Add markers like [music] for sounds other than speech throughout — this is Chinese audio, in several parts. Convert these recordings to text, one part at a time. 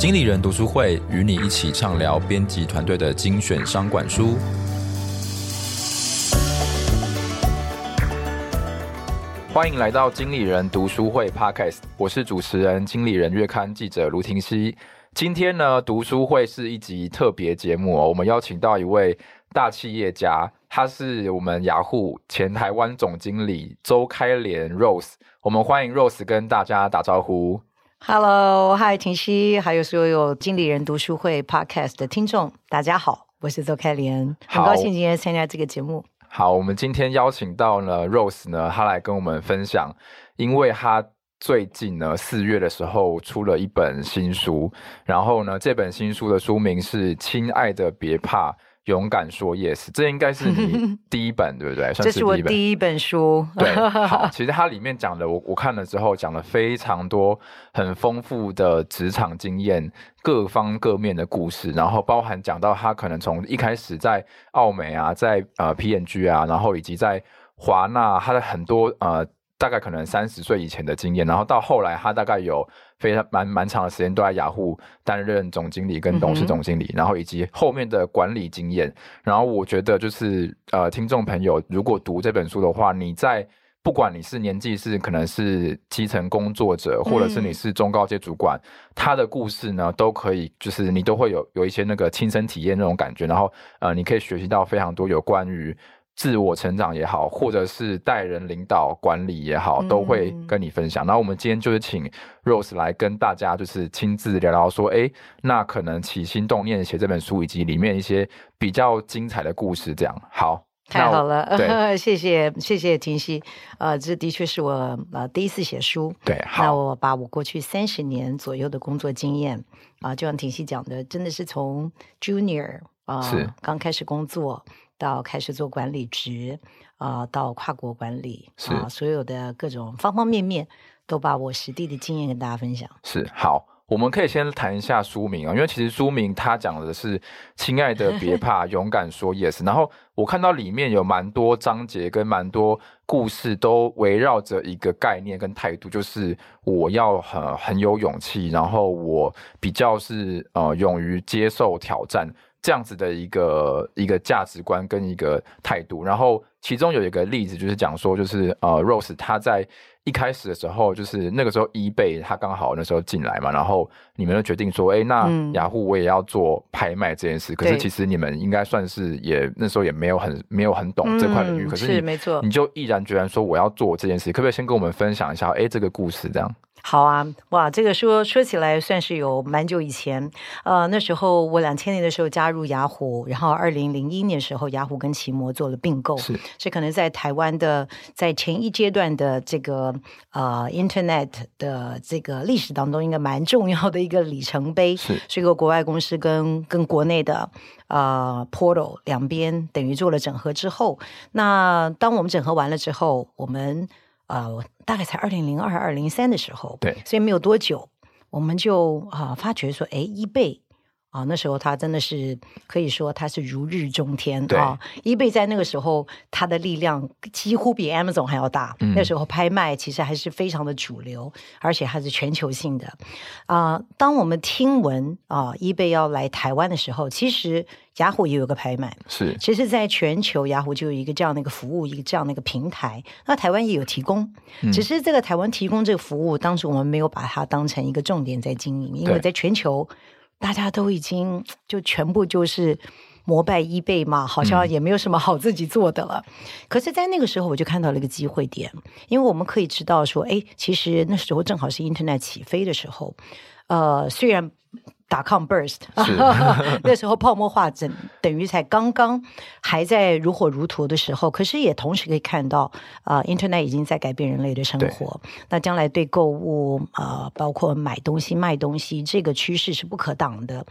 经理人读书会与你一起畅聊编辑团队的精选商管书。欢迎来到经理人读书会 Podcast，我是主持人经理人月刊记者卢廷熙。今天呢，读书会是一集特别节目哦，我们邀请到一位大企业家，他是我们雅虎前台湾总经理周开莲 Rose。我们欢迎 Rose 跟大家打招呼。Hello，Hi，廷熙，还有所有经理人读书会 Podcast 的听众，大家好，我是周开莲，很高兴今天参加这个节目。好，我们今天邀请到呢 Rose 呢，她来跟我们分享，因为她最近呢四月的时候出了一本新书，然后呢这本新书的书名是《亲爱的别怕》。勇敢说 yes，这应该是你 [laughs] 第一本，对不对？这是我第一本书。对，好，[laughs] 其实它里面讲的，我我看了之后，讲了非常多很丰富的职场经验，各方各面的故事，然后包含讲到他可能从一开始在澳美啊，在呃 P N G 啊，然后以及在华纳，他的很多呃。大概可能三十岁以前的经验，然后到后来他大概有非常蛮蛮长的时间都在雅虎担任总经理跟董事总经理，嗯、然后以及后面的管理经验。然后我觉得就是呃，听众朋友如果读这本书的话，你在不管你是年纪是可能是基层工作者，或者是你是中高阶主管，嗯、他的故事呢都可以，就是你都会有有一些那个亲身体验那种感觉。然后呃，你可以学习到非常多有关于。自我成长也好，或者是带人领导管理也好，都会跟你分享。然后我们今天就是请 Rose 来跟大家就是亲自聊聊，说，哎，那可能起心动念写这本书，以及里面一些比较精彩的故事。这样好，太好了，对 [laughs] 谢谢谢谢婷熙。呃，这的确是我呃第一次写书。对，好，那我把我过去三十年左右的工作经验啊、呃，就像婷熙讲的，真的是从 Junior 啊、呃，是刚开始工作。到开始做管理职啊、呃，到跨国管理啊、呃，所有的各种方方面面，都把我实地的经验跟大家分享。是好，我们可以先谈一下书名啊，因为其实书名他讲的是“亲爱的别 [laughs] 怕，勇敢说 yes”。然后我看到里面有蛮多章节跟蛮多故事，都围绕着一个概念跟态度，就是我要很很有勇气，然后我比较是呃勇于接受挑战。这样子的一个一个价值观跟一个态度，然后其中有一个例子就是讲说，就是呃，Rose 他在一开始的时候，就是那个时候 eBay 他刚好那时候进来嘛，然后你们就决定说，哎，那雅虎我也要做拍卖这件事。嗯、可是其实你们应该算是也那时候也没有很没有很懂这块领域，嗯、可是你是没错，你就毅然决然说我要做这件事，可不可以先跟我们分享一下，哎，这个故事这样？好啊，哇，这个说说起来算是有蛮久以前，呃，那时候我两千年的时候加入雅虎，然后二零零一年的时候雅虎跟奇摩做了并购，是，这可能在台湾的在前一阶段的这个呃 Internet 的这个历史当中，应该蛮重要的一个里程碑，是，是一个国外公司跟跟国内的呃 Portal 两边等于做了整合之后，那当我们整合完了之后，我们。呃，大概才二零零二、二零零三的时候，对，所以没有多久，我们就啊、呃、发觉说，哎，eBay 啊，那时候他真的是可以说他是如日中天啊。eBay 在那个时候，它的力量几乎比 Amazon 还要大。嗯、那时候拍卖其实还是非常的主流，而且还是全球性的。啊、呃，当我们听闻啊，eBay 要来台湾的时候，其实。雅虎也有个拍卖，是，其实，在全球雅虎就有一个这样的一个服务，一个这样的一个平台。那台湾也有提供，嗯、只是这个台湾提供这个服务，当时我们没有把它当成一个重点在经营，因为在全球大家都已经就全部就是膜拜 eBay 嘛，好像也没有什么好自己做的了。嗯、可是，在那个时候，我就看到了一个机会点，因为我们可以知道说，哎，其实那时候正好是 Internet 起飞的时候，呃，虽然。打 com burst，[laughs] 那时候泡沫化整等于才刚刚还在如火如荼的时候，可是也同时可以看到啊、呃、，Internet 已经在改变人类的生活。那将来对购物啊、呃，包括买东西、卖东西，这个趋势是不可挡的。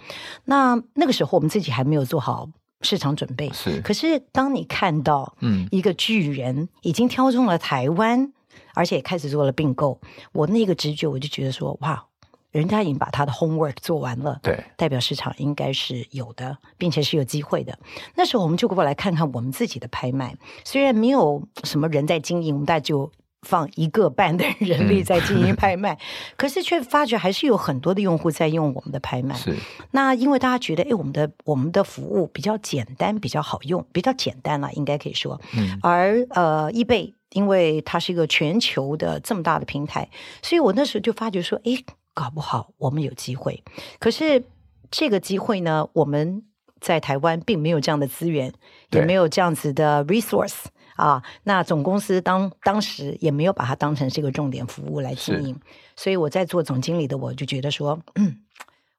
那那个时候我们自己还没有做好市场准备，是。可是当你看到嗯一个巨人已经挑中了台湾，嗯、而且也开始做了并购，我那个直觉我就觉得说哇。人家已经把他的 homework 做完了，对，代表市场应该是有的，并且是有机会的。那时候我们就过来看看我们自己的拍卖，虽然没有什么人在经营，我们大家就放一个半的人力在经营拍卖，嗯、[laughs] 可是却发觉还是有很多的用户在用我们的拍卖。是，那因为大家觉得，哎，我们的我们的服务比较简单，比较好用，比较简单了，应该可以说。嗯。而呃，eBay 因为它是一个全球的这么大的平台，所以我那时候就发觉说，哎，搞不好我们有机会。可是这个机会呢，我们在台湾并没有这样的资源，也没有这样子的 resource 啊。那总公司当当时也没有把它当成是一个重点服务来经营，所以我在做总经理的我就觉得说，嗯，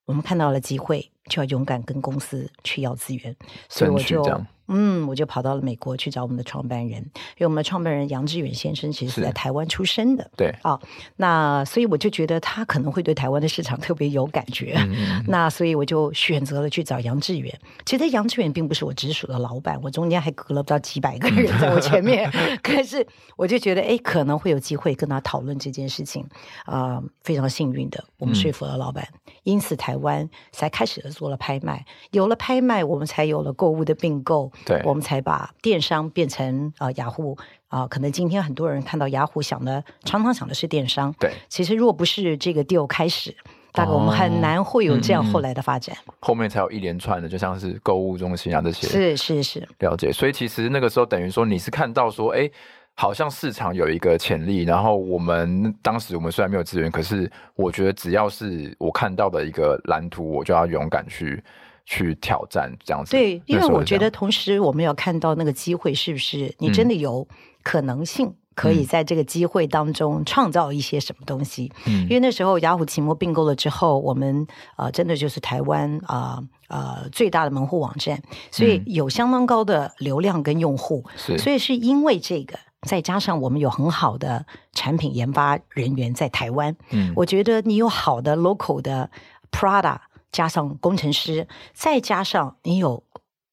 我们看到了机会，就要勇敢跟公司去要资源，所以我就。嗯，我就跑到了美国去找我们的创办人，因为我们的创办人杨致远先生其实是在台湾出生的，对啊、哦，那所以我就觉得他可能会对台湾的市场特别有感觉，嗯、[laughs] 那所以我就选择了去找杨致远。其实杨致远并不是我直属的老板，我中间还隔了不到几百个人在我前面，[laughs] 可是我就觉得哎，可能会有机会跟他讨论这件事情啊、呃，非常幸运的，我们说服了老板，嗯、因此台湾才开始了做了拍卖，有了拍卖，我们才有了购物的并购。对，我们才把电商变成啊、呃、雅虎啊、呃，可能今天很多人看到雅虎想的，常常想的是电商。对，其实如果不是这个 deal 开始，大概我们很难会有这样后来的发展。哦嗯、后面才有一连串的，就像是购物中心啊这些。是是是，了解。所以其实那个时候等于说你是看到说，哎，好像市场有一个潜力，然后我们当时我们虽然没有资源，可是我觉得只要是我看到的一个蓝图，我就要勇敢去。去挑战这样子，对，因为我觉得同时我们要看到那个机会是不是你真的有可能性可以在这个机会当中创造一些什么东西。嗯，因为那时候雅虎奇摩并购了之后，我们啊、呃、真的就是台湾啊呃，呃最大的门户网站，所以有相当高的流量跟用户。是，所以是因为这个，再加上我们有很好的产品研发人员在台湾。嗯，我觉得你有好的 local 的 product。加上工程师，再加上你有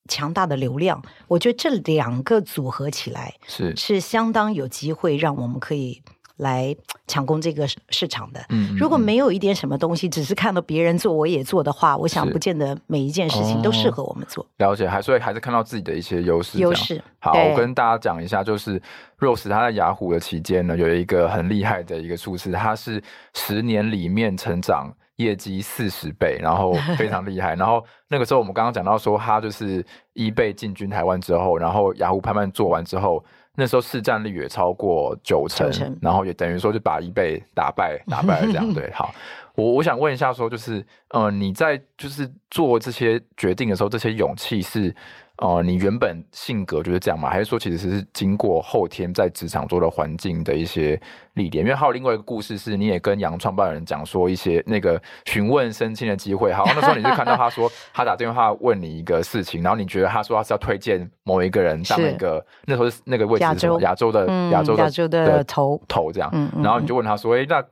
强大的流量，我觉得这两个组合起来是是相当有机会让我们可以来抢攻这个市场的。嗯，如果没有一点什么东西，只是看到别人做我也做的话，我想不见得每一件事情都适合我们做。哦、了解，还所以还是看到自己的一些优势。优势。好，我跟大家讲一下，就是 Rose 他在雅虎的期间呢，有一个很厉害的一个数字，他是十年里面成长。业绩四十倍，然后非常厉害。[laughs] 然后那个时候我们刚刚讲到说，他就是 eBay 进军台湾之后，然后雅虎拍卖做完之后，那时候市占率也超过九成，然后也等于说就把 eBay 打败，打败了这样 [laughs] 对。好，我我想问一下说，就是呃，你在就是做这些决定的时候，这些勇气是？哦、呃，你原本性格就是这样吗？还是说其实是经过后天在职场做的环境的一些历练？因为还有另外一个故事是，你也跟杨创办人讲说一些那个询问升迁的机会。好，那时候你是看到他说 [laughs] 他打电话问你一个事情，然后你觉得他说他是要推荐某一个人当一个，那时候是那个位置是什么？亚洲，亚洲的亚洲的亚洲的头头这样，然后你就问他说，哎、欸，那。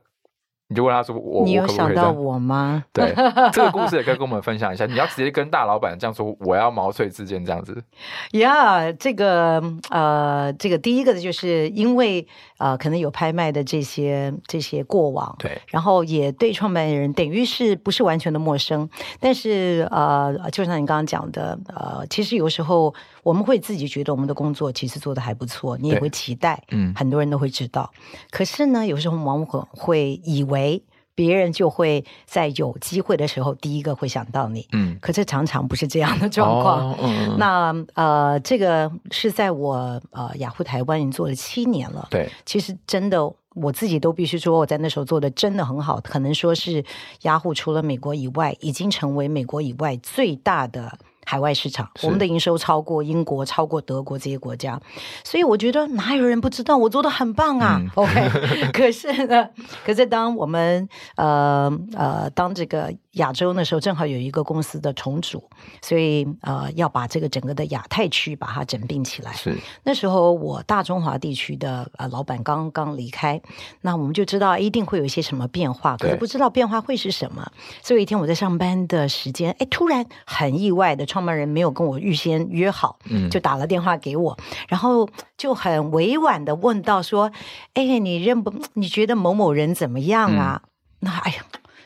你就问他说我：“我你有想到我吗？”对，这个故事也可以跟我们分享一下。你要直接跟大老板这样说：“我要毛遂自荐这样子。”呀，yeah, 这个呃，这个第一个的就是因为呃，可能有拍卖的这些这些过往，对，然后也对创办人等于是不是完全的陌生，但是呃，就像你刚刚讲的，呃，其实有时候我们会自己觉得我们的工作其实做得还不错，你也会期待，嗯，很多人都会知道。可是呢，有时候我们往往会以为。为别人就会在有机会的时候第一个会想到你，嗯，可是常常不是这样的状况。哦嗯、那呃，这个是在我呃雅虎台湾已经做了七年了，对，其实真的我自己都必须说我在那时候做的真的很好，可能说是雅虎除了美国以外，已经成为美国以外最大的。海外市场，我们的营收超过英国、超过德国这些国家，所以我觉得哪有人不知道我做的很棒啊、嗯？[laughs] OK，可是呢，可是当我们呃呃当这个亚洲那时候，正好有一个公司的重组，所以呃要把这个整个的亚太区把它整并起来。是那时候我大中华地区的呃老板刚刚离开，那我们就知道一定会有一些什么变化，可是不知道变化会是什么。所以有一天我在上班的时间，哎，突然很意外的。创办人没有跟我预先约好，就打了电话给我，嗯、然后就很委婉的问到说：“哎，你认不？你觉得某某人怎么样啊？”嗯、那哎呀，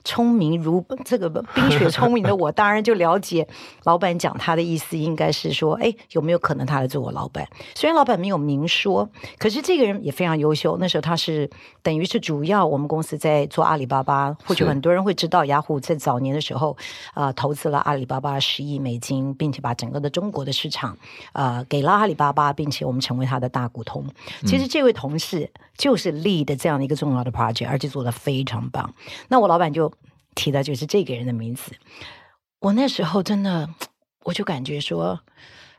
聪明如这个冰雪聪明的我，[laughs] 当然就了解老板讲他的意思，应该是说，哎，有没有可能他来做我老板？虽然老板没有明说，可是这个人也非常优秀。那时候他是等于是主要我们公司在做阿里巴巴，或许很多人会知道，雅虎在早年的时候啊、呃，投资了阿里巴巴十亿美金，并且把整个的中国的市场啊、呃、给了阿里巴巴，并且我们成为他的大股东。其实这位同事就是 lead 这样的一个重要的 project，而且做的非常棒。那我老板就提的就是这个人的名字。我那时候真的，我就感觉说，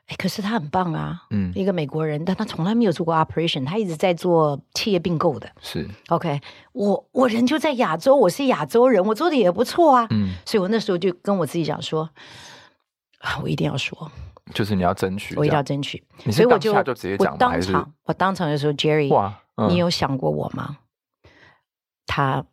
哎，可是他很棒啊，嗯，一个美国人，但他从来没有做过 operation，他一直在做企业并购的。是 OK，我我人就在亚洲，我是亚洲人，我做的也不错啊，嗯，所以我那时候就跟我自己讲说，啊，我一定要说。就是你要争取，我一定要争取。所以我就就直接讲，我当场，我当场就说：“Jerry，你有想过我吗？”他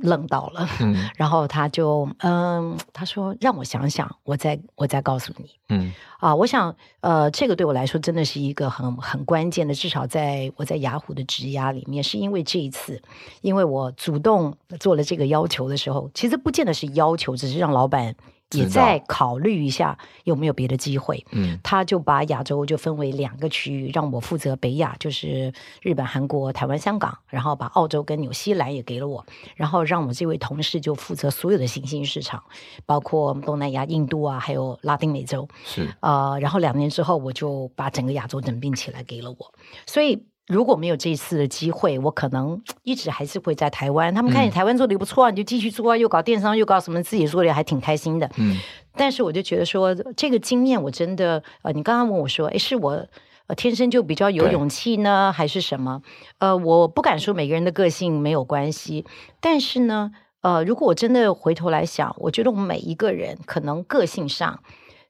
愣到了，嗯、[laughs] 然后他就嗯，他说：“让我想想，我再我再告诉你。”嗯啊，我想呃，这个对我来说真的是一个很很关键的，至少在我在雅虎的职涯里面，是因为这一次，因为我主动做了这个要求的时候，其实不见得是要求，只是让老板。也在考虑一下有没有别的机会。嗯，他就把亚洲就分为两个区域，让我负责北亚，就是日本、韩国、台湾、香港，然后把澳洲跟纽西兰也给了我，然后让我这位同事就负责所有的新兴市场，包括东南亚、印度啊，还有拉丁美洲。是，呃，然后两年之后，我就把整个亚洲整并起来给了我，所以。如果没有这一次的机会，我可能一直还是会在台湾。他们看你台湾做的也不错啊，嗯、你就继续做啊，又搞电商，又搞什么，自己做的还挺开心的。嗯，[laughs] 但是我就觉得说，这个经验我真的，呃，你刚刚问我说，诶，是我呃天生就比较有勇气呢，还是什么？呃，我不敢说每个人的个性没有关系，但是呢，呃，如果我真的回头来想，我觉得我们每一个人可能个性上，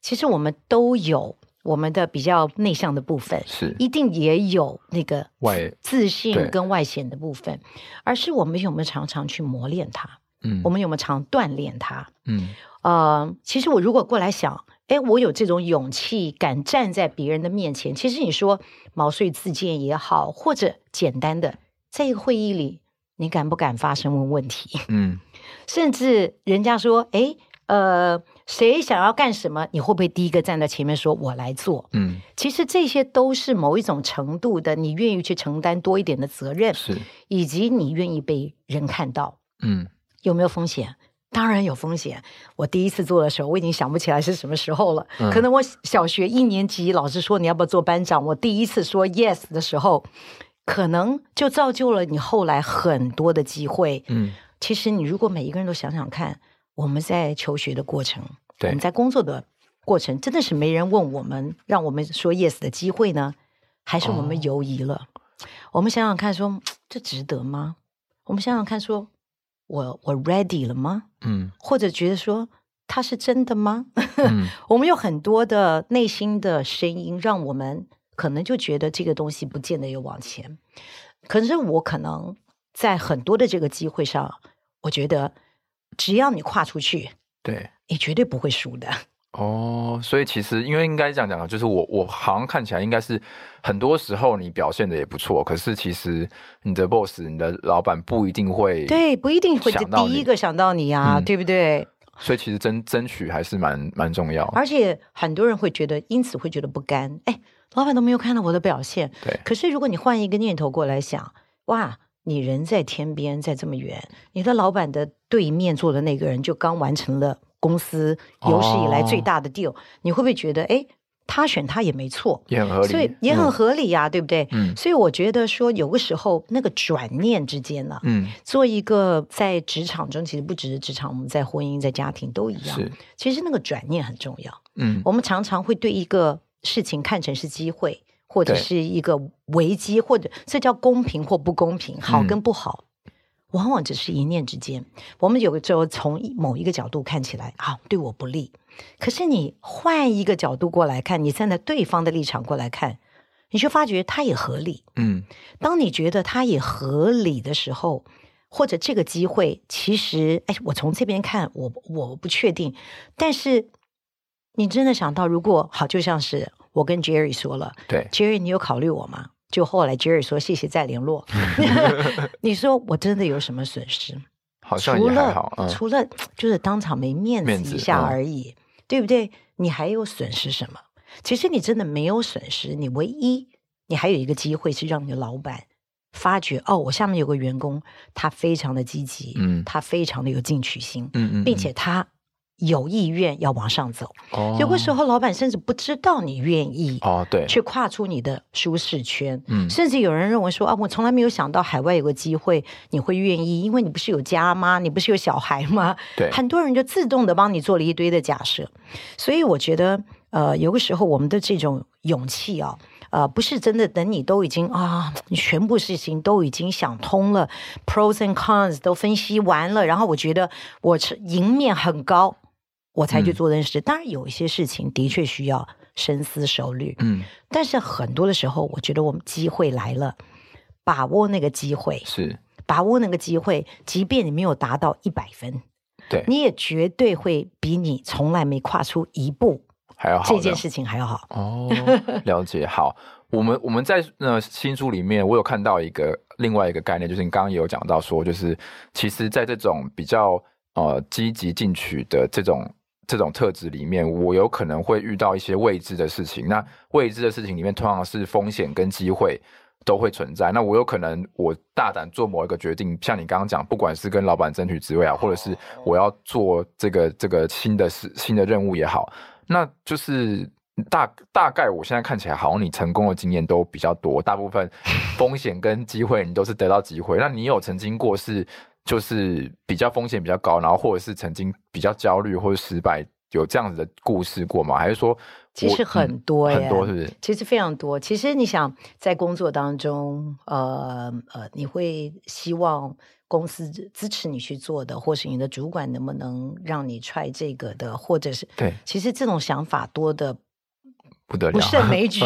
其实我们都有。我们的比较内向的部分是一定也有那个外自信跟外显的部分，而是我们有没有常常去磨练它？嗯，我们有没有常锻炼它？嗯，呃，其实我如果过来想，哎，我有这种勇气，敢站在别人的面前。其实你说毛遂自荐也好，或者简单的在一个会议里，你敢不敢发声问问题？嗯，[laughs] 甚至人家说，哎，呃。谁想要干什么？你会不会第一个站在前面说“我来做”？嗯，其实这些都是某一种程度的，你愿意去承担多一点的责任，是，以及你愿意被人看到。嗯，有没有风险？当然有风险。我第一次做的时候，我已经想不起来是什么时候了。嗯，可能我小学一年级，老师说你要不要做班长，我第一次说 yes 的时候，可能就造就了你后来很多的机会。嗯，其实你如果每一个人都想想看。我们在求学的过程，对我们在工作的过程，真的是没人问我们，让我们说 yes 的机会呢？还是我们犹疑了？哦、我们想想看说，说这值得吗？我们想想看说，说我我 ready 了吗？嗯，或者觉得说他是真的吗？嗯、[laughs] 我们有很多的内心的声音，让我们可能就觉得这个东西不见得有往前。可是我可能在很多的这个机会上，我觉得。只要你跨出去，对，你绝对不会输的。哦，所以其实因为应该这样讲，就是我我好像看起来应该是很多时候你表现的也不错，可是其实你的 boss、你的老板不一定会对，不一定会第一个想到你啊，嗯、对不对？所以其实争争取还是蛮蛮重要。而且很多人会觉得，因此会觉得不甘。哎，老板都没有看到我的表现，对。可是如果你换一个念头过来想，哇！你人在天边，在这么远，你的老板的对面坐的那个人就刚完成了公司有史以来最大的 deal，哦，你会不会觉得，哎，他选他也没错，也很合理，所以也很合理呀，啊，嗯，对不对？嗯，所以我觉得说，有个时候那个转念之间呢，嗯，做一个在职场中，其实不只是职场，我们在婚姻、在家庭都一样，是，其实那个转念很重要。嗯，我们常常会对一个事情看成是机会。或者是一个危机，或者这叫公平或不公平，好跟不好，嗯、往往只是一念之间。我们有的时候从某一个角度看起来啊，对我不利。可是你换一个角度过来看，你站在对方的立场过来看，你就发觉他也合理。嗯，当你觉得他也合理的时候，或者这个机会其实，哎，我从这边看，我我不确定。但是你真的想到，如果好，就像是。我跟 Jerry 说了，对，Jerry，你有考虑我吗？就后来 Jerry 说谢谢再联络。[laughs] 你说我真的有什么损失？好像也还好，除了、嗯、除了就是当场没面子一下而已，嗯、对不对？你还有损失什么？其实你真的没有损失，你唯一你还有一个机会是让你的老板发觉哦，我下面有个员工，他非常的积极，嗯，他非常的有进取心，嗯，嗯，嗯，并且他。有意愿要往上走，哦、有的时候老板甚至不知道你愿意哦，对，去跨出你的舒适圈，嗯，甚至有人认为说啊，我从来没有想到海外有个机会你会愿意，因为你不是有家吗？你不是有小孩吗？对，很多人就自动的帮你做了一堆的假设，所以我觉得，呃，有的时候我们的这种勇气啊，呃，不是真的等你都已经啊，你全部事情都已经想通了，pros and cons 都分析完了，然后我觉得我赢面很高。我才去做这件事，嗯、当然有一些事情的确需要深思熟虑，嗯，但是很多的时候，我觉得我们机会来了，把握那个机会是把握那个机会，即便你没有达到一百分，对，你也绝对会比你从来没跨出一步还要好，这件事情还要好哦。[laughs] 了解，好，我们我们在那新书里面，我有看到一个另外一个概念，就是你刚刚也有讲到说，就是其实，在这种比较呃积极进取的这种。这种特质里面，我有可能会遇到一些未知的事情。那未知的事情里面，通常是风险跟机会都会存在。那我有可能我大胆做某一个决定，像你刚刚讲，不管是跟老板争取职位啊，或者是我要做这个这个新的事、新的任务也好，那就是大大概我现在看起来，好像你成功的经验都比较多，大部分风险跟机会你都是得到机会。那你有曾经过是？就是比较风险比较高，然后或者是曾经比较焦虑或者失败，有这样子的故事过吗？还是说，其实很多耶，很多是不是？其实非常多。其实你想在工作当中，呃呃，你会希望公司支持你去做的，或是你的主管能不能让你 try 这个的，或者是对，其实这种想法多的。不得了，不胜枚举。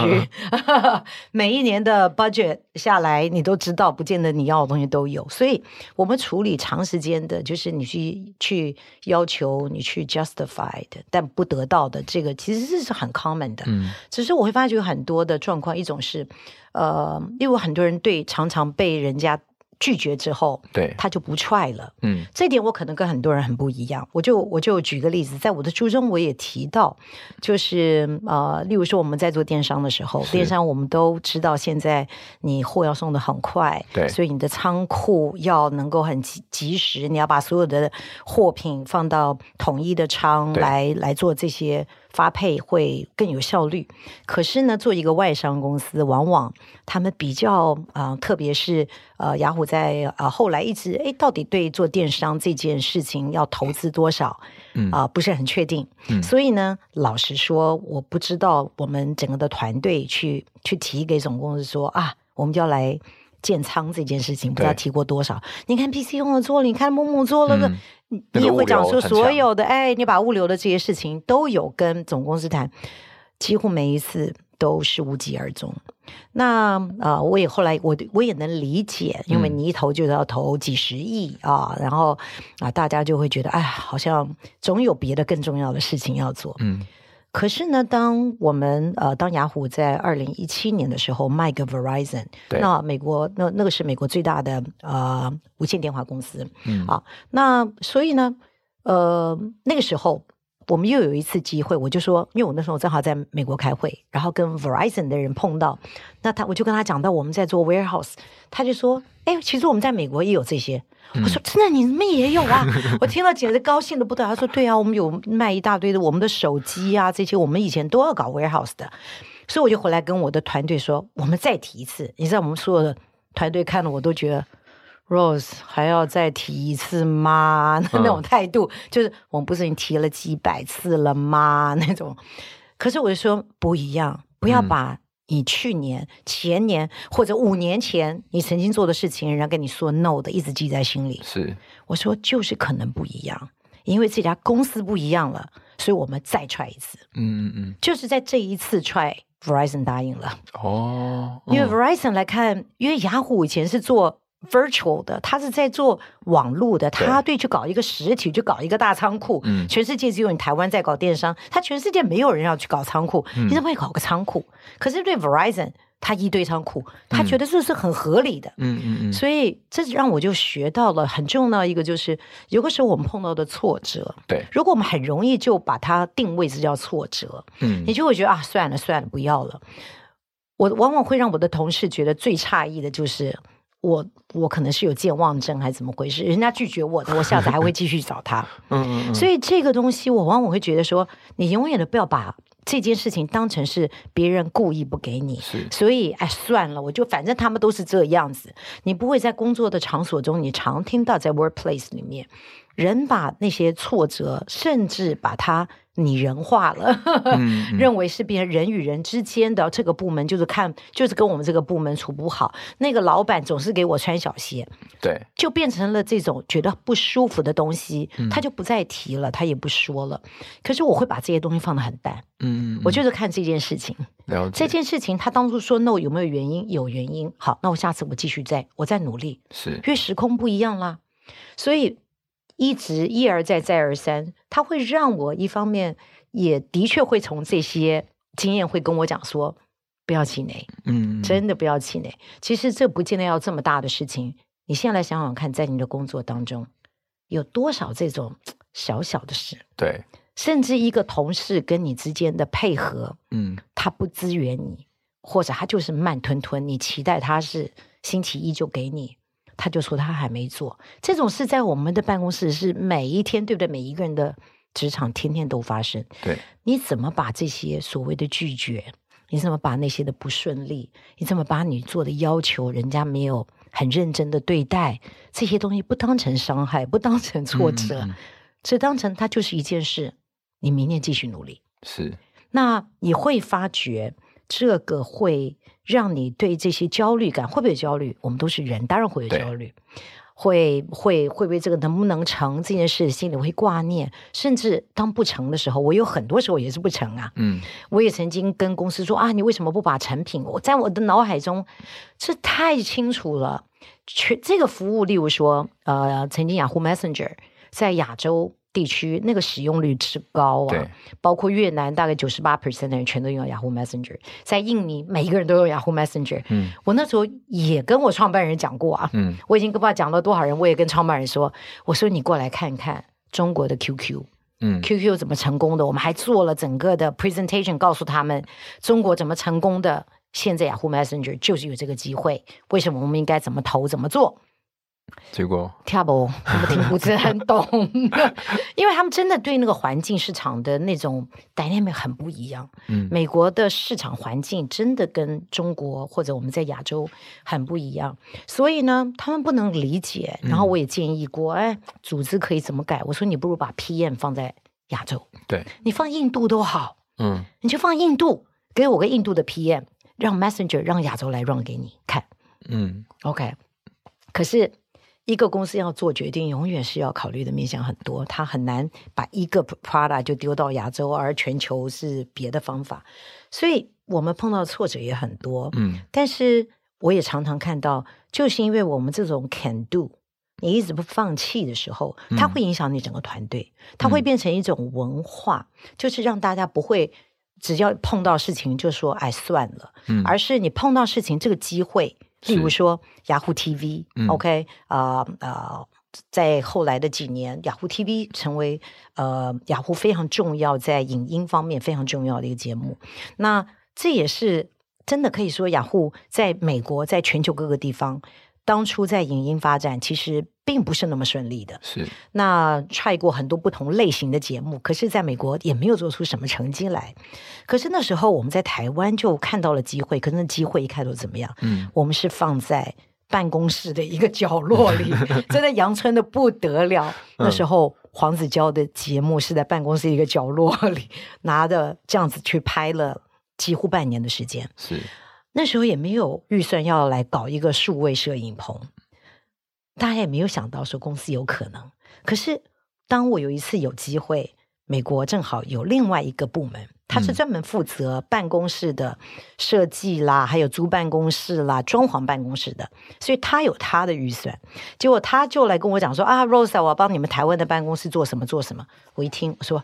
[laughs] 每一年的 budget 下来，你都知道，不见得你要的东西都有。所以，我们处理长时间的，就是你去去要求你去 justify 的，但不得到的，这个其实这是很 common 的。嗯，只是我会发觉很多的状况，一种是，呃，因为很多人对常常被人家。拒绝之后，对，他就不 try 了。嗯，这一点我可能跟很多人很不一样。我就我就举个例子，在我的书中我也提到，就是呃，例如说我们在做电商的时候，电商我们都知道，现在你货要送的很快，对，所以你的仓库要能够很及及时，你要把所有的货品放到统一的仓来来做这些。发配会更有效率，可是呢，做一个外商公司，往往他们比较啊、呃，特别是呃，雅虎在呃后来一直哎，到底对做电商这件事情要投资多少，嗯。啊、呃，不是很确定。嗯，所以呢，老实说，我不知道我们整个的团队去去提给总公司说啊，我们就要来建仓这件事情，不知道提过多少。你看 PC 用了做了，你看某某做了个。嗯你也会讲说，所有的哎，你把物流的这些事情都有跟总公司谈，几乎每一次都是无疾而终。那啊、呃，我也后来我我也能理解，因为你一投就要投几十亿啊，嗯、然后啊，大家就会觉得哎，好像总有别的更重要的事情要做。嗯。可是呢，当我们呃，当雅虎在二零一七年的时候卖给 Verizon，那美国那那个是美国最大的呃无线电话公司，嗯。啊，那所以呢，呃那个时候我们又有一次机会，我就说，因为我那时候正好在美国开会，然后跟 Verizon 的人碰到，那他我就跟他讲到我们在做 warehouse，他就说，哎，其实我们在美国也有这些。我说真的，你们也有啊？[laughs] 我听了简直高兴的不得了。他说对啊，我们有卖一大堆的我们的手机啊，这些我们以前都要搞 warehouse 的，所以我就回来跟我的团队说，我们再提一次。你知道我们所有的团队看了我都觉得，Rose 还要再提一次吗？[laughs] 那种态度就是我们不是已经提了几百次了吗？[laughs] 那种。可是我就说不一样，不要把。你去年、前年或者五年前你曾经做的事情，人家跟你说 no 的，一直记在心里。是，我说就是可能不一样，因为这家公司不一样了，所以我们再 try 一次。嗯嗯嗯，就是在这一次 try，Verizon 答应了。哦，因为 Verizon 来看，因为雅虎以前是做。Virtual 的，他是在做网络的，他对去搞一个实体，去搞一个大仓库。嗯，全世界只有你台湾在搞电商，他全世界没有人要去搞仓库，你怎么会搞个仓库？可是对 Verizon，他一堆仓库，他觉得这是很合理的。嗯嗯嗯。所以这让我就学到了很重要一个，就是有的时候我们碰到的挫折，对，如果我们很容易就把它定位是叫挫折，嗯，你就会觉得啊，算了算了，不要了。我往往会让我的同事觉得最诧异的就是。我我可能是有健忘症还是怎么回事？人家拒绝我的，我下次还会继续找他。[laughs] 嗯嗯嗯。所以这个东西，我往往会觉得说，你永远都不要把这件事情当成是别人故意不给你。是。所以，哎，算了，我就反正他们都是这样子。你不会在工作的场所中，你常听到在 workplace 里面，人把那些挫折，甚至把它。拟人化了，嗯嗯、[laughs] 认为是别人人与人之间的这个部门，就是看，就是跟我们这个部门处不好。那个老板总是给我穿小鞋，对，就变成了这种觉得不舒服的东西，嗯、他就不再提了，他也不说了。可是我会把这些东西放得很淡，嗯，嗯，我就是看这件事情。这件事情他当初说 no 有没有原因？有原因。好，那我下次我继续再我再努力，是，因为时空不一样啦，所以。一直一而再再而三，他会让我一方面也的确会从这些经验会跟我讲说，不要气馁，嗯，真的不要气馁。其实这不见得要这么大的事情，你现在来想想看，在你的工作当中有多少这种 [tsk] 小小的事，对，甚至一个同事跟你之间的配合，嗯，他不支援你，或者他就是慢吞吞，你期待他是星期一就给你。他就说他还没做这种事，在我们的办公室是每一天，对不对？每一个人的职场天天都发生。对，你怎么把这些所谓的拒绝，你怎么把那些的不顺利，你怎么把你做的要求，人家没有很认真的对待这些东西，不当成伤害，不当成挫折，嗯嗯，只当成它就是一件事。你明天继续努力。是，那你会发觉这个会。让你对这些焦虑感会不会有焦虑？我们都是人，当然会有焦虑，会会会为这个能不能成这件事，心里会挂念，甚至当不成的时候，我有很多时候也是不成啊。嗯，我也曾经跟公司说啊，你为什么不把成品？我在我的脑海中，这太清楚了。全这个服务，例如说，呃，曾经雅虎 Messenger 在亚洲。地区那个使用率之高啊，包括越南大概九十八 percent 的人全都用 Yahoo Messenger，在印尼每一个人都用 Yahoo Messenger。嗯，我那时候也跟我创办人讲过啊，嗯，我已经不知道讲了多少人，我也跟创办人说，我说你过来看看中国的 QQ，嗯，QQ 怎么成功的，我们还做了整个的 presentation 告诉他们中国怎么成功的，现在 Yahoo Messenger 就是有这个机会，为什么我们应该怎么投怎么做？结果？听不，他们听不是很懂，因为他们真的对那个环境市场的那种 dynamic 很不一样。嗯，美国的市场环境真的跟中国或者我们在亚洲很不一样，所以呢，他们不能理解。然后我也建议过，嗯、哎，组织可以怎么改？我说你不如把 PM 放在亚洲，对，你放印度都好，嗯，你就放印度，给我个印度的 PM，让 Messenger 让亚洲来 run 给你看，嗯，OK，可是。一个公司要做决定，永远是要考虑的面向很多，他很难把一个 product 就丢到亚洲，而全球是别的方法。所以我们碰到挫折也很多，嗯，但是我也常常看到，就是因为我们这种 can do，你一直不放弃的时候，它会影响你整个团队，它会变成一种文化，嗯，就是让大家不会只要碰到事情就说哎算了，嗯，而是你碰到事情这个机会。例如说雅虎 TV，OK，啊啊，在后来的几年，雅虎 TV 成为呃雅虎非常重要在影音方面非常重要的一个节目。那这也是真的可以说，雅虎在美国，在全球各个地方。当初在影音发展，其实并不是那么顺利的。是，那 try 过很多不同类型的节目，可是在美国也没有做出什么成绩来。可是那时候我们在台湾就看到了机会，可是那机会一开头怎么样？嗯，我们是放在办公室的一个角落里，[laughs] 真的阳春的不得了。那时候黄子佼的节目是在办公室一个角落里 [laughs] 拿着这样子去拍了几乎半年的时间。是。那时候也没有预算要来搞一个数位摄影棚，大家也没有想到说公司有可能。可是当我有一次有机会，美国正好有另外一个部门，他是专门负责办公室的设计啦，还有租办公室啦、装潢办公室的，所以他有他的预算。结果他就来跟我讲说：“啊，Rosa，我要帮你们台湾的办公室做什么做什么。”我一听，我说：“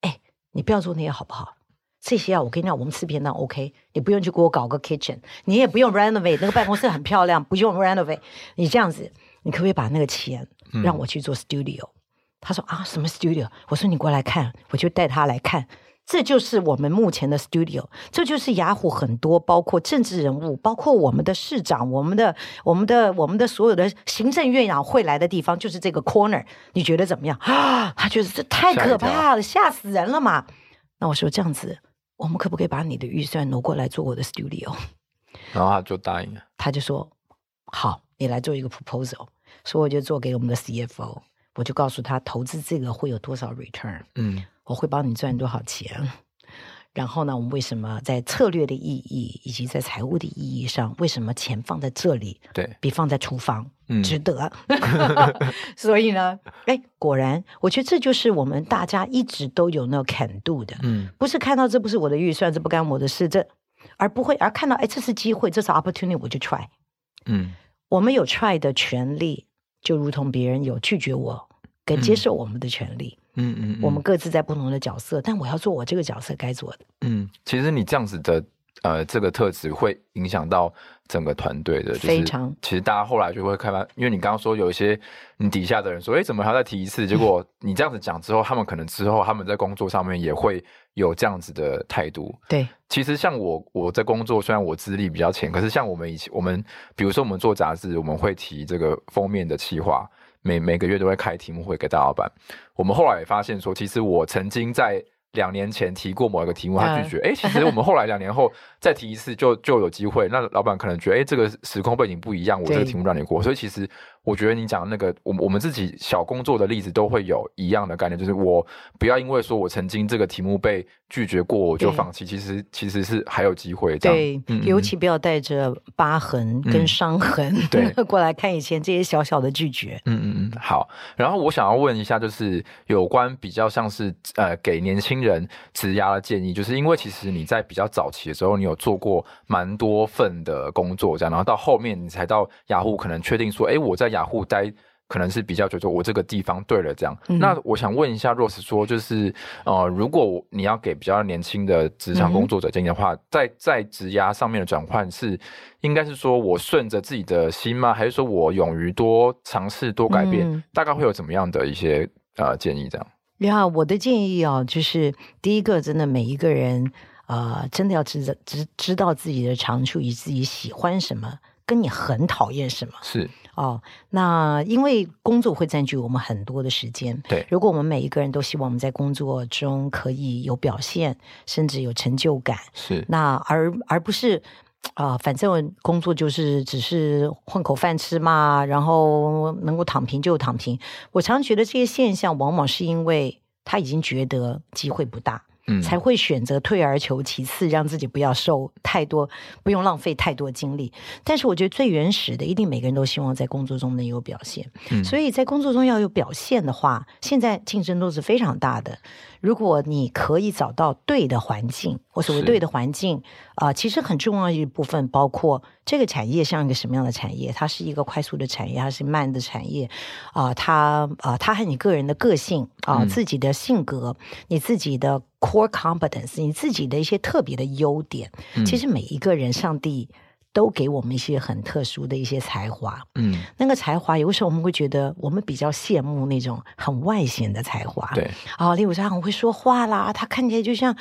哎，你不要做那些好不好？这些啊，我跟你讲，我们吃便当 OK，你不用去给我搞个 kitchen，你也不用 renovate 那个办公室很漂亮，不用 renovate。你这样子，你可不可以把那个钱让我去做 studio？、嗯、他说啊，什么 studio？我说你过来看，我就带他来看。这就是我们目前的 studio，这就是雅虎很多包括政治人物，包括我们的市长，我们的我们的我们的所有的行政院长会来的地方，就是这个 corner。你觉得怎么样啊？他觉得这太可怕了，吓死人了嘛。那我说这样子。我们可不可以把你的预算挪过来做我的 studio？然后他就答应了。他就说：“好，你来做一个 proposal。”所以我就做给我们的 CFO，我就告诉他投资这个会有多少 return，嗯，我会帮你赚多少钱。然后呢，我们为什么在策略的意义以及在财务的意义上，为什么钱放在这里，对，比放在厨房，嗯，值得？[laughs] 所以呢，哎，果然，我觉得这就是我们大家一直都有那个 can do 的，嗯，不是看到这不是我的预算，这不干我的事，这而不会而看到，哎，这是机会，这是 opportunity，我就 try，嗯，我们有 try 的权利，就如同别人有拒绝我跟接受我们的权利。嗯嗯嗯，我们各自在不同的角色，但我要做我这个角色该做的。嗯，其实你这样子的呃，这个特质会影响到整个团队的，非常。其实大家后来就会开发，因为你刚刚说有一些你底下的人说，哎，怎么还要再提一次？结果 [laughs] 你这样子讲之后，他们可能之后他们在工作上面也会有这样子的态度。对，其实像我我在工作，虽然我资历比较浅，可是像我们以前我们比如说我们做杂志，我们会提这个封面的企划。每每个月都会开题目会给大老板。我们后来也发现说，其实我曾经在两年前提过某一个题目，他拒绝。哎，其实我们后来两年后再提一次就，就就有机会。那老板可能觉得，哎，这个时空背景不一样，我这个题目让你过。所以其实。我觉得你讲的那个，我我们自己小工作的例子都会有一样的概念，就是我不要因为说我曾经这个题目被拒绝过，我就放弃。其实其实是还有机会。对，嗯嗯，尤其不要带着疤痕跟伤痕，[laughs] 嗯、对过来看以前这些小小的拒绝。嗯嗯嗯，好。然后我想要问一下，就是有关比较像是呃给年轻人职涯的建议，就是因为其实你在比较早期的时候，你有做过蛮多份的工作，这样，然后到后面你才到雅虎，可能确定说，哎，我在雅虎待可能是比较觉得我这个地方对了这样。嗯、那我想问一下 Rose 说，就是呃，如果你要给比较年轻的职场工作者建议的话，嗯、在在职涯上面的转换是应该是说我顺着自己的心吗？还是说我勇于多尝试多改变？嗯、大概会有怎么样的一些呃建议？这样。你好，我的建议哦，就是第一个，真的每一个人呃，真的要知道知知道自己的长处以自己喜欢什么。跟你很讨厌什么？是哦，那因为工作会占据我们很多的时间。对，如果我们每一个人都希望我们在工作中可以有表现，甚至有成就感，是那而而不是啊、呃，反正工作就是只是混口饭吃嘛，然后能够躺平就躺平。我常觉得这些现象往往是因为他已经觉得机会不大。才会选择退而求其次，让自己不要受太多，不用浪费太多精力。但是我觉得最原始的，一定每个人都希望在工作中能有表现。嗯，所以在工作中要有表现的话，现在竞争都是非常大的。如果你可以找到对的环境，我所谓对的环境啊、呃，其实很重要一部分包括这个产业像一个什么样的产业？它是一个快速的产业，还是慢的产业？啊、呃，它啊、呃，它和你个人的个性啊、呃，自己的性格，嗯、你自己的 core competence，你自己的一些特别的优点，嗯、其实每一个人，上帝。都给我们一些很特殊的一些才华，嗯，那个才华有时候我们会觉得我们比较羡慕那种很外显的才华，对，啊、哦，例如他很会说话啦，他看起来就像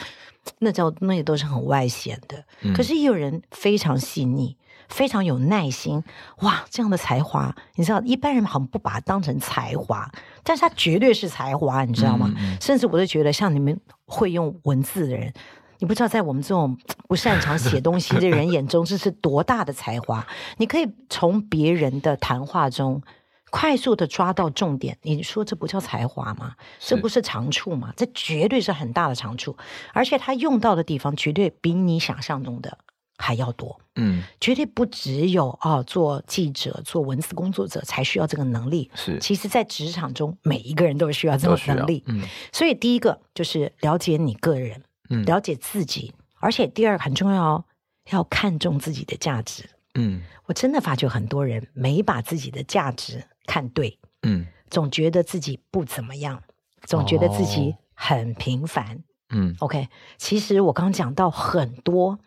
那叫那也都是很外显的，嗯、可是也有人非常细腻，非常有耐心，哇，这样的才华，你知道一般人好像不把它当成才华，但是他绝对是才华，你知道吗？嗯嗯、甚至我都觉得像你们会用文字的人。你不知道，在我们这种不擅长写东西的人眼中，这是多大的才华！你可以从别人的谈话中快速的抓到重点。你说这不叫才华吗？这不是长处吗？这绝对是很大的长处，而且他用到的地方绝对比你想象中的还要多。嗯，绝对不只有啊，做记者、做文字工作者才需要这个能力。是，其实，在职场中，每一个人都需要这种能力。嗯，所以第一个就是了解你个人。了解自己，而且第二个很重要，要看重自己的价值。嗯，我真的发觉很多人没把自己的价值看对。嗯，总觉得自己不怎么样，总觉得自己很平凡。嗯，OK，其实我刚刚讲到很多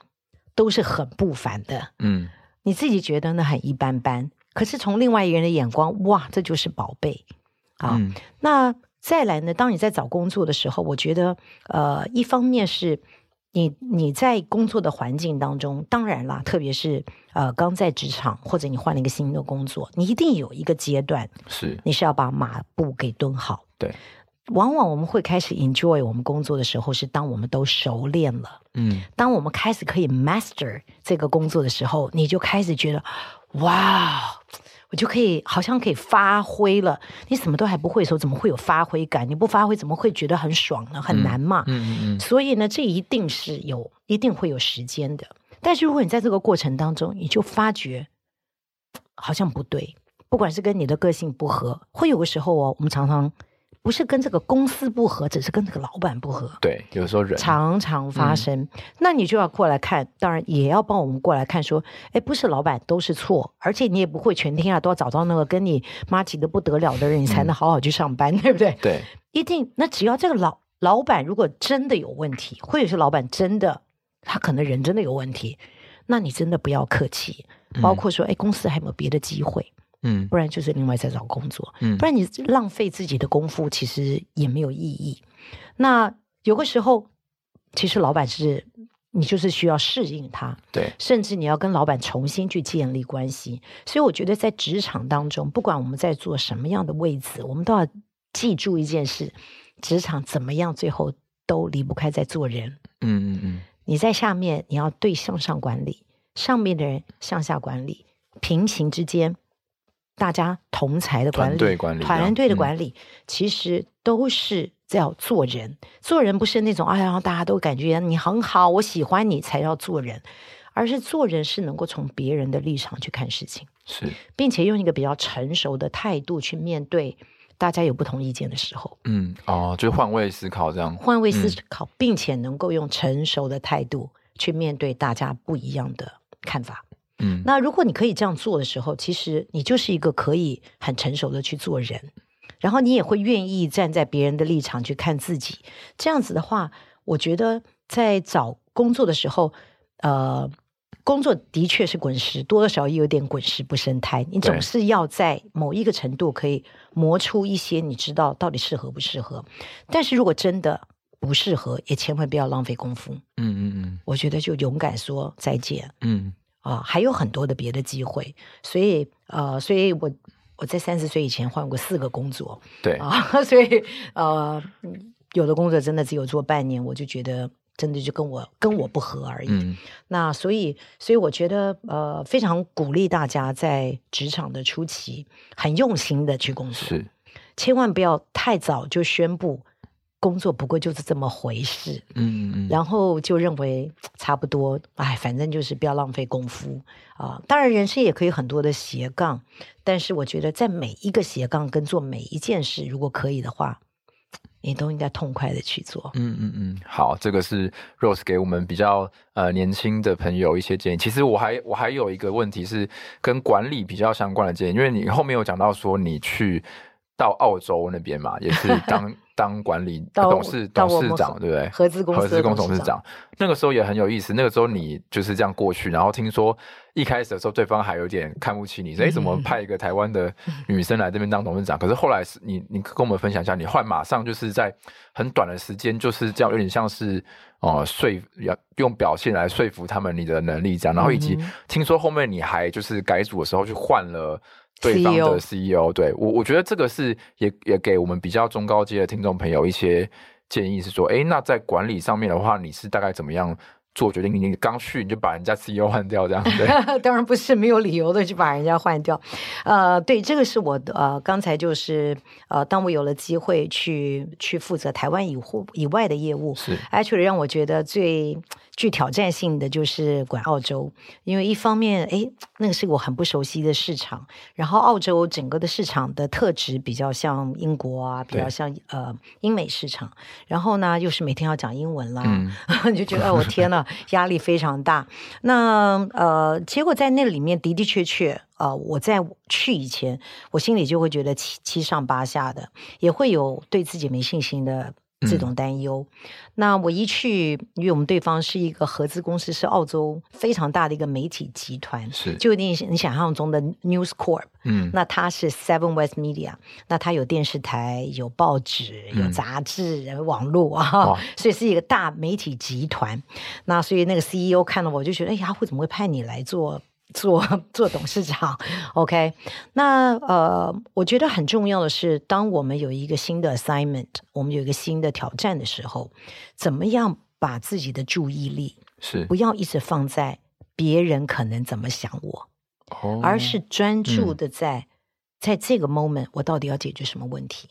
都是很不凡的，嗯，你自己觉得呢很一般般，可是从另外一个人的眼光，哇，这就是宝贝啊。嗯、那再来呢，当你在找工作的时候，我觉得呃，一方面是你你在工作的环境当中，当然啦，特别是呃刚在职场或者你换了一个新的工作，你一定有一个阶段是你是要把马步给蹲好，对。往往我们会开始 enjoy 我们工作的时候，是当我们都熟练了。嗯，当我们开始可以 master 这个工作的时候，你就开始觉得，哇，我就可以好像可以发挥了。你什么都还不会的时候，怎么会有发挥感？你不发挥，怎么会觉得很爽呢？很难嘛。嗯嗯嗯。所以呢，这一定是有，一定会有时间的。但是如果你在这个过程当中，你就发觉好像不对，不管是跟你的个性不合，会有个时候哦，我们常常。不是跟这个公司不合，只是跟这个老板不合。对，有时候人常常发生，嗯、那你就要过来看，当然也要帮我们过来看，说，哎，不是老板都是错，而且你也不会全天下都要找到那个跟你妈急得不得了的人，你才能好好去上班，嗯、对不对？对，一定。那只要这个老老板如果真的有问题，或者是老板真的他可能人真的有问题，那你真的不要客气，包括说，哎，公司还有没有别的机会？嗯，不然就是另外再找工作，嗯，不然你浪费自己的功夫，其实也没有意义。那有个时候，其实老板是你就是需要适应他，对，甚至你要跟老板重新去建立关系。所以我觉得在职场当中，不管我们在做什么样的位置，我们都要记住一件事：职场怎么样，最后都离不开在做人。嗯嗯嗯，你在下面，你要对向上管理，上面的人向下管理，平行之间。大家同才的管理，团队管理，团队的管理，其实都是要做人。嗯、做人不是那种哎呀，大家都感觉你很好，我喜欢你才要做人，而是做人是能够从别人的立场去看事情，是，并且用一个比较成熟的态度去面对大家有不同意见的时候。嗯，哦，就换位思考这样，换位思考，嗯、并且能够用成熟的态度去面对大家不一样的看法。嗯，那如果你可以这样做的时候，其实你就是一个可以很成熟的去做人，然后你也会愿意站在别人的立场去看自己。这样子的话，我觉得在找工作的时候，呃，工作的确是滚石，多多少少也有点滚石不生苔。你总是要在某一个程度可以磨出一些你知道到底适合不适合。但是如果真的不适合，也千万不要浪费功夫。嗯嗯嗯，我觉得就勇敢说再见。嗯。啊、呃，还有很多的别的机会，所以呃，所以我我在三十岁以前换过四个工作，对啊、呃，[laughs] 所以呃，有的工作真的只有做半年，我就觉得真的就跟我跟我不合而已。嗯、那所以，所以我觉得呃，非常鼓励大家在职场的初期很用心的去工作，是，千万不要太早就宣布。工作不过就是这么回事，嗯嗯，然后就认为差不多，哎，反正就是不要浪费功夫啊。当然，人生也可以很多的斜杠，但是我觉得在每一个斜杠跟做每一件事，如果可以的话，你都应该痛快的去做。嗯嗯嗯，好，这个是 Rose 给我们比较呃年轻的朋友一些建议。其实我还我还有一个问题是跟管理比较相关的建议，因为你后面有讲到说你去到澳洲那边嘛，也是当。当管理董事董事长，对不对？合资公司合资公司董事长，那个时候也很有意思。那个时候你就是这样过去，然后听说一开始的时候对方还有点看不起你，说哎，怎么派一个台湾的女生来这边当董事长？可是后来是你，你跟我们分享一下，你后来马上就是在很短的时间，就是这样，有点像是哦说要用表现来说服他们你的能力这样，然后以及听说后面你还就是改组的时候去换了。对方的 CEO，对我，我觉得这个是也也给我们比较中高阶的听众朋友一些建议，是说，哎，那在管理上面的话，你是大概怎么样做决定？你刚去你就把人家 CEO 换掉，这样对？[laughs] 当然不是没有理由的就把人家换掉。呃，对，这个是我的呃，刚才就是呃，当我有了机会去去负责台湾以户以外的业务，是 actually 让我觉得最。具挑战性的就是管澳洲，因为一方面，哎，那个是我很不熟悉的市场，然后澳洲整个的市场的特质比较像英国啊，比较像呃英美市场，然后呢又是每天要讲英文啦，嗯、你 [laughs] 就觉得我天呐，压力非常大。那呃，结果在那里面的的确确，呃，我在去以前，我心里就会觉得七七上八下的，也会有对自己没信心的。这种担忧。嗯、那我一去，因为我们对方是一个合资公司，是澳洲非常大的一个媒体集团，是就你你想象中的 News Corp。嗯，那它是 Seven West Media，那它有电视台、有报纸、有杂志、有网络啊，所以是一个大媒体集团。那所以那个 CEO 看到我就觉得，哎，呀，会怎么会派你来做？做 [laughs] 做董事长，OK？那呃，我觉得很重要的是，当我们有一个新的 assignment，我们有一个新的挑战的时候，怎么样把自己的注意力是不要一直放在别人可能怎么想我，哦、而是专注的在、嗯、在这个 moment，我到底要解决什么问题？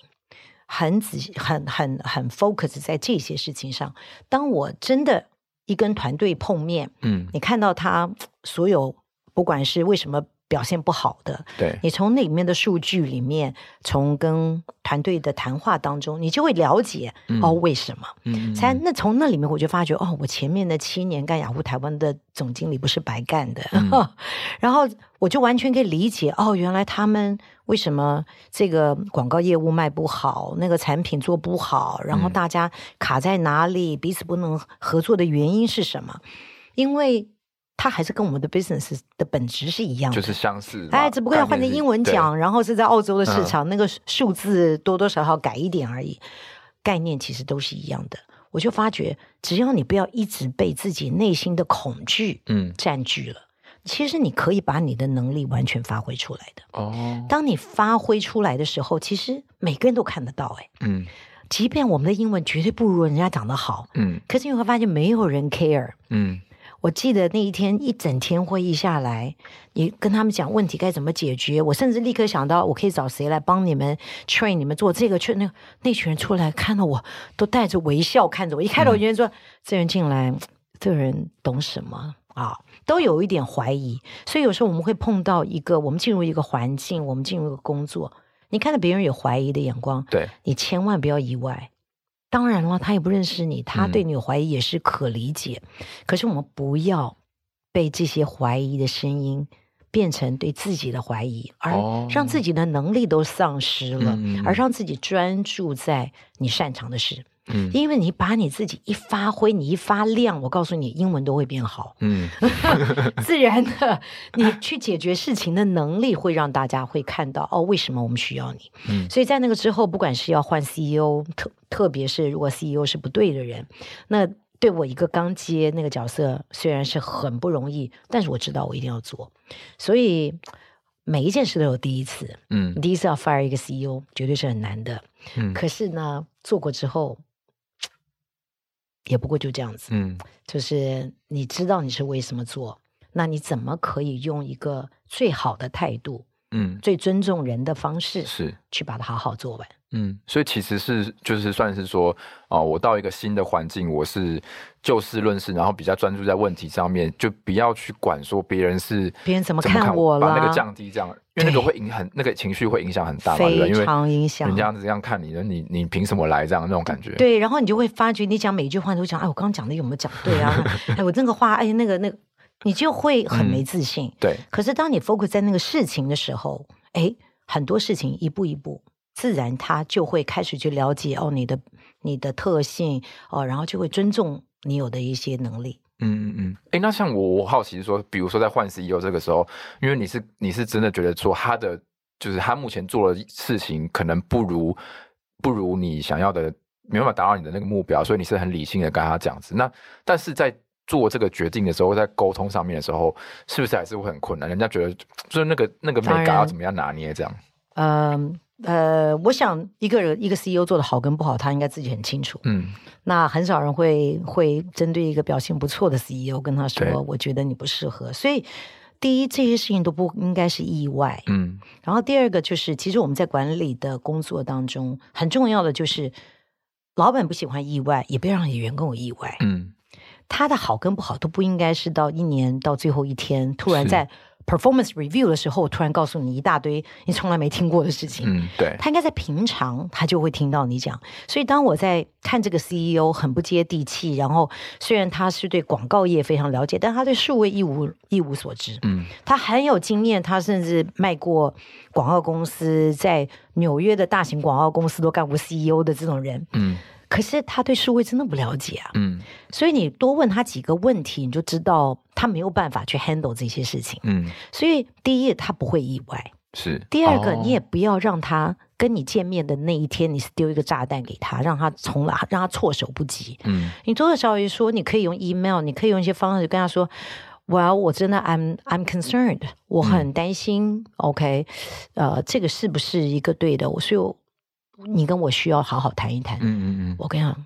很仔细，很很很 focus 在这些事情上。当我真的一跟团队碰面，嗯，你看到他所有。不管是为什么表现不好的，对，你从那里面的数据里面，从跟团队的谈话当中，你就会了解、嗯、哦，为什么？嗯，才那从那里面我就发觉哦，我前面的七年干雅虎台湾的总经理不是白干的，嗯、[laughs] 然后我就完全可以理解哦，原来他们为什么这个广告业务卖不好，那个产品做不好，然后大家卡在哪里，嗯、彼此不能合作的原因是什么？因为。它还是跟我们的 business 的本质是一样的，就是相似。哎，只不过要换成英文讲，然后是在澳洲的市场，嗯、那个数字多多少少改一点而已，概念其实都是一样的。我就发觉，只要你不要一直被自己内心的恐惧嗯占据了，嗯、其实你可以把你的能力完全发挥出来的。哦，当你发挥出来的时候，其实每个人都看得到。哎，嗯，即便我们的英文绝对不如人家讲得好，嗯，可是你会发现没有人 care，嗯。我记得那一天一整天会议下来，你跟他们讲问题该怎么解决，我甚至立刻想到我可以找谁来帮你们 train 你们做这个，去那那群人出来看到我都带着微笑看着我，一开头我觉得说、嗯、这人进来，这个人懂什么啊？都有一点怀疑，所以有时候我们会碰到一个，我们进入一个环境，我们进入一个工作，你看到别人有怀疑的眼光，对，你千万不要意外。当然了，他也不认识你，他对你有怀疑也是可理解。嗯、可是我们不要被这些怀疑的声音变成对自己的怀疑，而让自己的能力都丧失了，哦、而让自己专注在你擅长的事。嗯，因为你把你自己一发挥，你一发亮，我告诉你，英文都会变好。嗯，[laughs] 自然的，你去解决事情的能力会让大家会看到哦，为什么我们需要你？嗯，所以在那个之后，不管是要换 CEO，特特别是如果 CEO 是不对的人，那对我一个刚接那个角色，虽然是很不容易，但是我知道我一定要做。所以每一件事都有第一次。嗯，第一次要 fire 一个 CEO，绝对是很难的。嗯，可是呢，做过之后。也不过就这样子，嗯，就是你知道你是为什么做，那你怎么可以用一个最好的态度，嗯，最尊重人的方式，是去把它好好做完，嗯，所以其实是就是算是说，哦，我到一个新的环境，我是就事论事，然后比较专注在问题上面，就不要去管说别人是别人怎么看我了，把那个降低这样。因为那个会影很，那个情绪会影响很大嘛，非常影响。人家这样看你的，你你凭什么来这样那种感觉？对，然后你就会发觉，你讲每一句话都讲，哎，我刚刚讲的有没有讲对啊？[laughs] 哎，我这个话，哎，那个那个，你就会很没自信。嗯、对。可是当你 focus 在那个事情的时候，哎，很多事情一步一步，自然他就会开始去了解哦，你的你的特性哦，然后就会尊重你有的一些能力。嗯嗯嗯，哎，那像我我好奇是说，比如说在换 CEO 这个时候，因为你是你是真的觉得说他的就是他目前做的事情可能不如不如你想要的，没办法达到你的那个目标，所以你是很理性的跟他这样子。那但是在做这个决定的时候，在沟通上面的时候，是不是还是会很困难？人家觉得就是那个那个美感要怎么样拿捏这样？嗯。呃，我想一个人一个 CEO 做的好跟不好，他应该自己很清楚。嗯，那很少人会会针对一个表现不错的 CEO 跟他说：“我觉得你不适合。”所以，第一，这些事情都不应该是意外。嗯，然后第二个就是，其实我们在管理的工作当中，很重要的就是，老板不喜欢意外，也不要让你员工有意外。嗯，他的好跟不好都不应该是到一年到最后一天突然在。Performance review 的时候，突然告诉你一大堆你从来没听过的事情。嗯，对。他应该在平常，他就会听到你讲。所以当我在看这个 CEO 很不接地气，然后虽然他是对广告业非常了解，但他对数位一无一无所知。嗯，他很有经验，他甚至卖过广告公司，在纽约的大型广告公司都干过 CEO 的这种人。嗯，可是他对数位真的不了解啊。嗯，所以你多问他几个问题，你就知道他没有办法去 handle 这些事情。嗯，所以第一，他不会意外。是。第二个，哦、你也不要让他跟你见面的那一天，你是丢一个炸弹给他，让他从来让他措手不及。嗯，你多多少少说，你可以用 email，你可以用一些方式跟他说。Well，我真的 I'm I'm concerned，我很担心。嗯、OK，呃，这个是不是一个对的？我所以你跟我需要好好谈一谈。嗯嗯嗯。我跟你讲，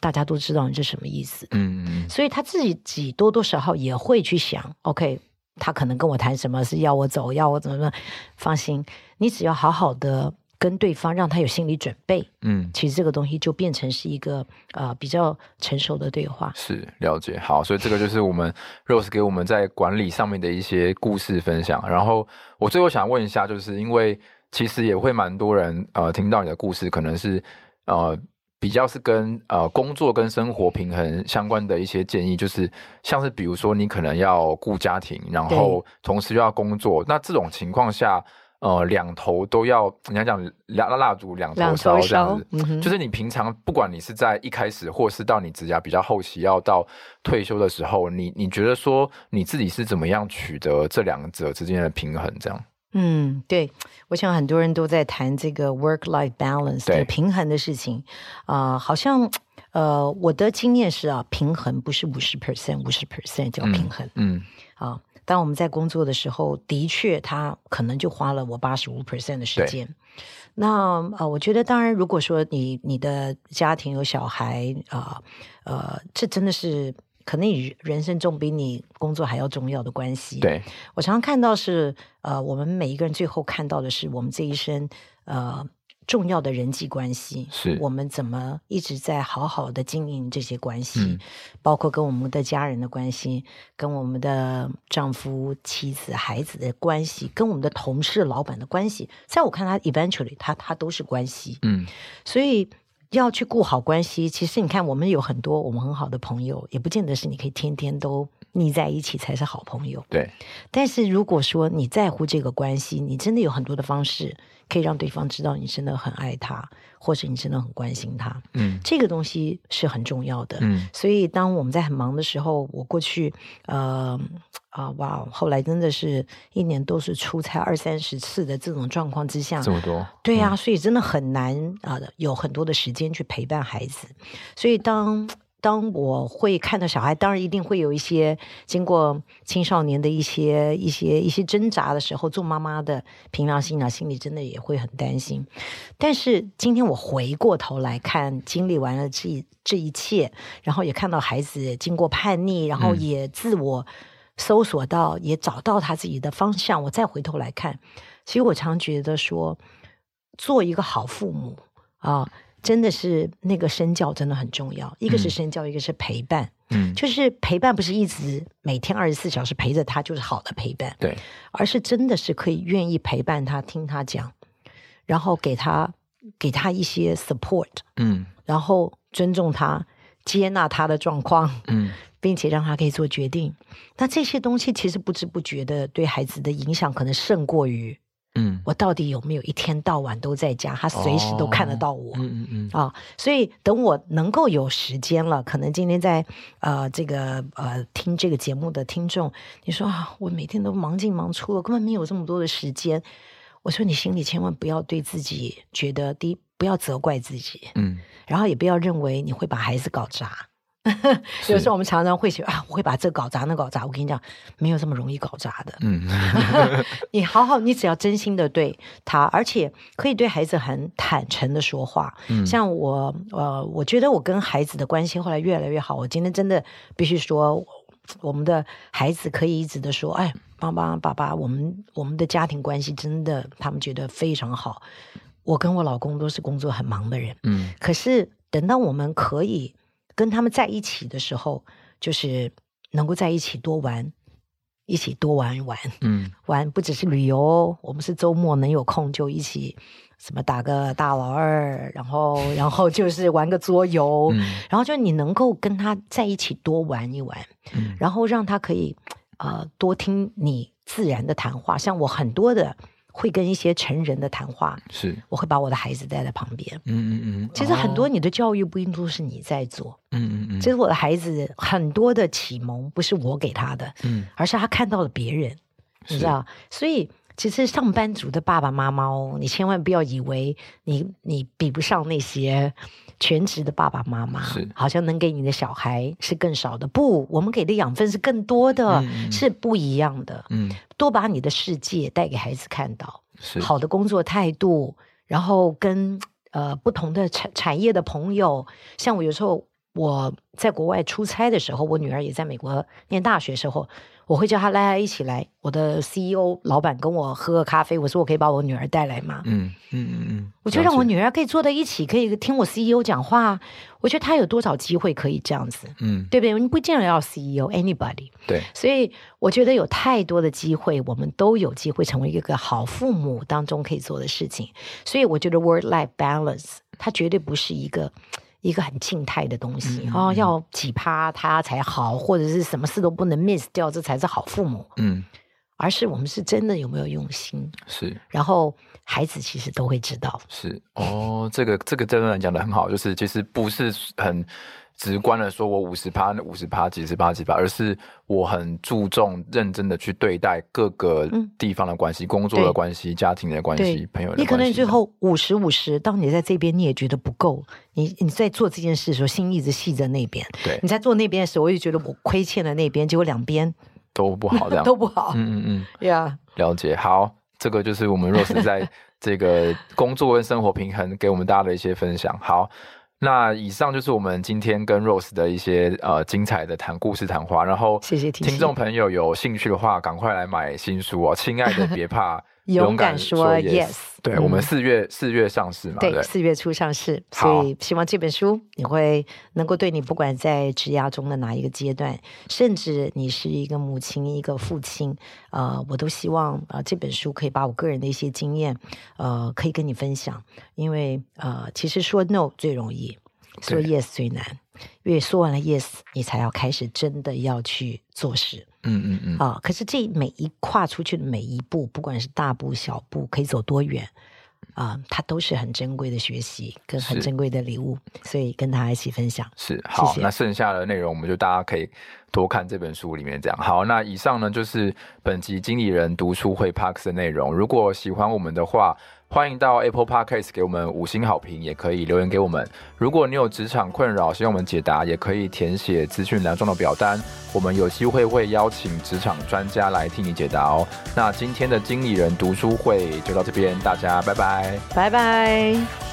大家都知道你是什么意思。嗯嗯。所以他自己几多多少少也会去想。OK，他可能跟我谈什么是要我走，要我怎么怎么？放心，你只要好好的。跟对方让他有心理准备，嗯，其实这个东西就变成是一个呃比较成熟的对话。是了解，好，所以这个就是我们 Rose 给我们在管理上面的一些故事分享。然后我最后想问一下，就是因为其实也会蛮多人呃听到你的故事，可能是呃比较是跟呃工作跟生活平衡相关的一些建议，就是像是比如说你可能要顾家庭，然后同时又要工作，那这种情况下。呃，两头都要，你要讲蜡蜡烛两头烧这样子，嗯、就是你平常不管你是在一开始，或是到你职涯比较后期，要到退休的时候，你你觉得说你自己是怎么样取得这两者之间的平衡？这样？嗯，对，我想很多人都在谈这个 work-life balance 的平衡的事情。啊、呃，好像呃，我的经验是啊，平衡不是五十 percent，五十 percent 叫平衡，嗯，啊、当我们在工作的时候，的确，他可能就花了我八十五 percent 的时间。那呃，我觉得，当然，如果说你你的家庭有小孩啊，呃，呃，这真的是可能你人生中比你工作还要重要的关系。对，我常常看到是呃，我们每一个人最后看到的是我们这一生呃。重要的人际关系，是我们怎么一直在好好的经营这些关系，嗯、包括跟我们的家人的关系，跟我们的丈夫、妻子、孩子的关系，跟我们的同事、老板的关系，在我看他 eventually，他他都是关系。嗯，所以要去顾好关系，其实你看，我们有很多我们很好的朋友，也不见得是你可以天天都腻在一起才是好朋友。对，但是如果说你在乎这个关系，你真的有很多的方式。可以让对方知道你真的很爱他，或者你真的很关心他。嗯，这个东西是很重要的。嗯，所以当我们在很忙的时候，我过去，呃，啊，哇，后来真的是一年都是出差二三十次的这种状况之下，这么多，对呀、啊，所以真的很难啊、呃，有很多的时间去陪伴孩子。所以当当我会看到小孩，当然一定会有一些经过青少年的一些一些一些挣扎的时候，做妈妈的凭良心啊，心里真的也会很担心。但是今天我回过头来看，经历完了这这一切，然后也看到孩子经过叛逆，然后也自我搜索到，嗯、也找到他自己的方向。我再回头来看，其实我常觉得说，做一个好父母啊。真的是那个身教真的很重要，一个是身教，嗯、一个是陪伴。嗯，就是陪伴不是一直每天二十四小时陪着他就是好的陪伴，对，而是真的是可以愿意陪伴他，听他讲，然后给他给他一些 support，嗯，然后尊重他，接纳他的状况，嗯，并且让他可以做决定。那这些东西其实不知不觉的对孩子的影响可能胜过于。嗯，我到底有没有一天到晚都在家？他随时都看得到我。嗯嗯嗯。啊，所以等我能够有时间了，可能今天在呃这个呃听这个节目的听众，你说啊，我每天都忙进忙出，我根本没有这么多的时间。我说你心里千万不要对自己觉得第一，不要责怪自己。嗯。然后也不要认为你会把孩子搞砸。[laughs] 有时候我们常常会说啊，我会把这搞砸，那搞砸。我跟你讲，没有这么容易搞砸的。嗯，[laughs] 你好好，你只要真心的对他，而且可以对孩子很坦诚的说话。嗯，像我，呃，我觉得我跟孩子的关系后来越来越好。我今天真的必须说，我们的孩子可以一直的说，哎，妈妈、爸爸，我们我们的家庭关系真的，他们觉得非常好。我跟我老公都是工作很忙的人，嗯，可是等到我们可以。跟他们在一起的时候，就是能够在一起多玩，一起多玩一玩。嗯，[laughs] 玩不只是旅游，我们是周末能有空就一起什么打个大老二，然后然后就是玩个桌游，嗯、然后就你能够跟他在一起多玩一玩，嗯、然后让他可以呃多听你自然的谈话。像我很多的会跟一些成人的谈话，是我会把我的孩子带在旁边。嗯嗯嗯。其实很多你的教育不一定都是你在做。嗯嗯嗯。其实我的孩子很多的启蒙不是我给他的，嗯，而是他看到了别人，你知道，所以。其实上班族的爸爸妈妈哦，你千万不要以为你你比不上那些全职的爸爸妈妈，是好像能给你的小孩是更少的。不，我们给的养分是更多的，嗯、是不一样的。嗯，多把你的世界带给孩子看到，是好的工作态度，然后跟呃不同的产产业的朋友，像我有时候我在国外出差的时候，我女儿也在美国念大学的时候。我会叫他来来一起来，我的 CEO 老板跟我喝个咖啡。我说我可以把我女儿带来吗？嗯嗯嗯嗯，我就让我女儿可以坐在一起，可以听我 CEO 讲话。我觉得他有多少机会可以这样子？嗯，对不对？你不见得要 CEO，anybody。对，所以我觉得有太多的机会，我们都有机会成为一个好父母当中可以做的事情。所以我觉得 work-life balance 它绝对不是一个。一个很静态的东西啊、嗯哦，要几趴他才好，或者是什么事都不能 miss 掉，这才是好父母。嗯，而是我们是真的有没有用心？是，然后孩子其实都会知道。是哦，这个这个真的讲的很好，就是其实不是很。直观的说，我五十趴、五十趴、几十趴、几趴，而是我很注重、认真的去对待各个地方的关系、嗯、工作的关系、家庭的关系、朋友的关系。你可能最后五十五十，当你在这边你也觉得不够，你你在做这件事的时候，心一直系在那边。对，你在做那边的时候，我就觉得我亏欠了那边，结果两边都不好，这样 [laughs] 都不好。嗯嗯嗯，呀，[laughs] yeah. 了解。好，这个就是我们 Rose [laughs] 在这个工作跟生活平衡给我们大家的一些分享。好。那以上就是我们今天跟 Rose 的一些呃精彩的谈故事谈话，然后谢谢听众朋友有兴趣的话，赶快来买新书哦！亲爱的，[laughs] 别怕。勇敢说 yes，对、嗯、我们四月四月上市嘛，对，四月初上市，所以希望这本书你会能够对你不管在职涯中的哪一个阶段，甚至你是一个母亲一个父亲，呃，我都希望啊、呃、这本书可以把我个人的一些经验，呃，可以跟你分享，因为呃其实说 no 最容易，说 yes 最难，因为说完了 yes，你才要开始真的要去做事。嗯嗯嗯，啊，可是这每一跨出去的每一步，不管是大步小步，可以走多远，啊，它都是很珍贵的学习跟很珍贵的礼物，所以跟大家一起分享。是好谢谢，那剩下的内容我们就大家可以多看这本书里面这样。好，那以上呢就是本集经理人读书会 Parks 的内容。如果喜欢我们的话，欢迎到 Apple Podcast 给我们五星好评，也可以留言给我们。如果你有职场困扰，希望我们解答，也可以填写资讯栏中的表单，我们有机会会邀请职场专家来替你解答哦。那今天的经理人读书会就到这边，大家拜拜，拜拜。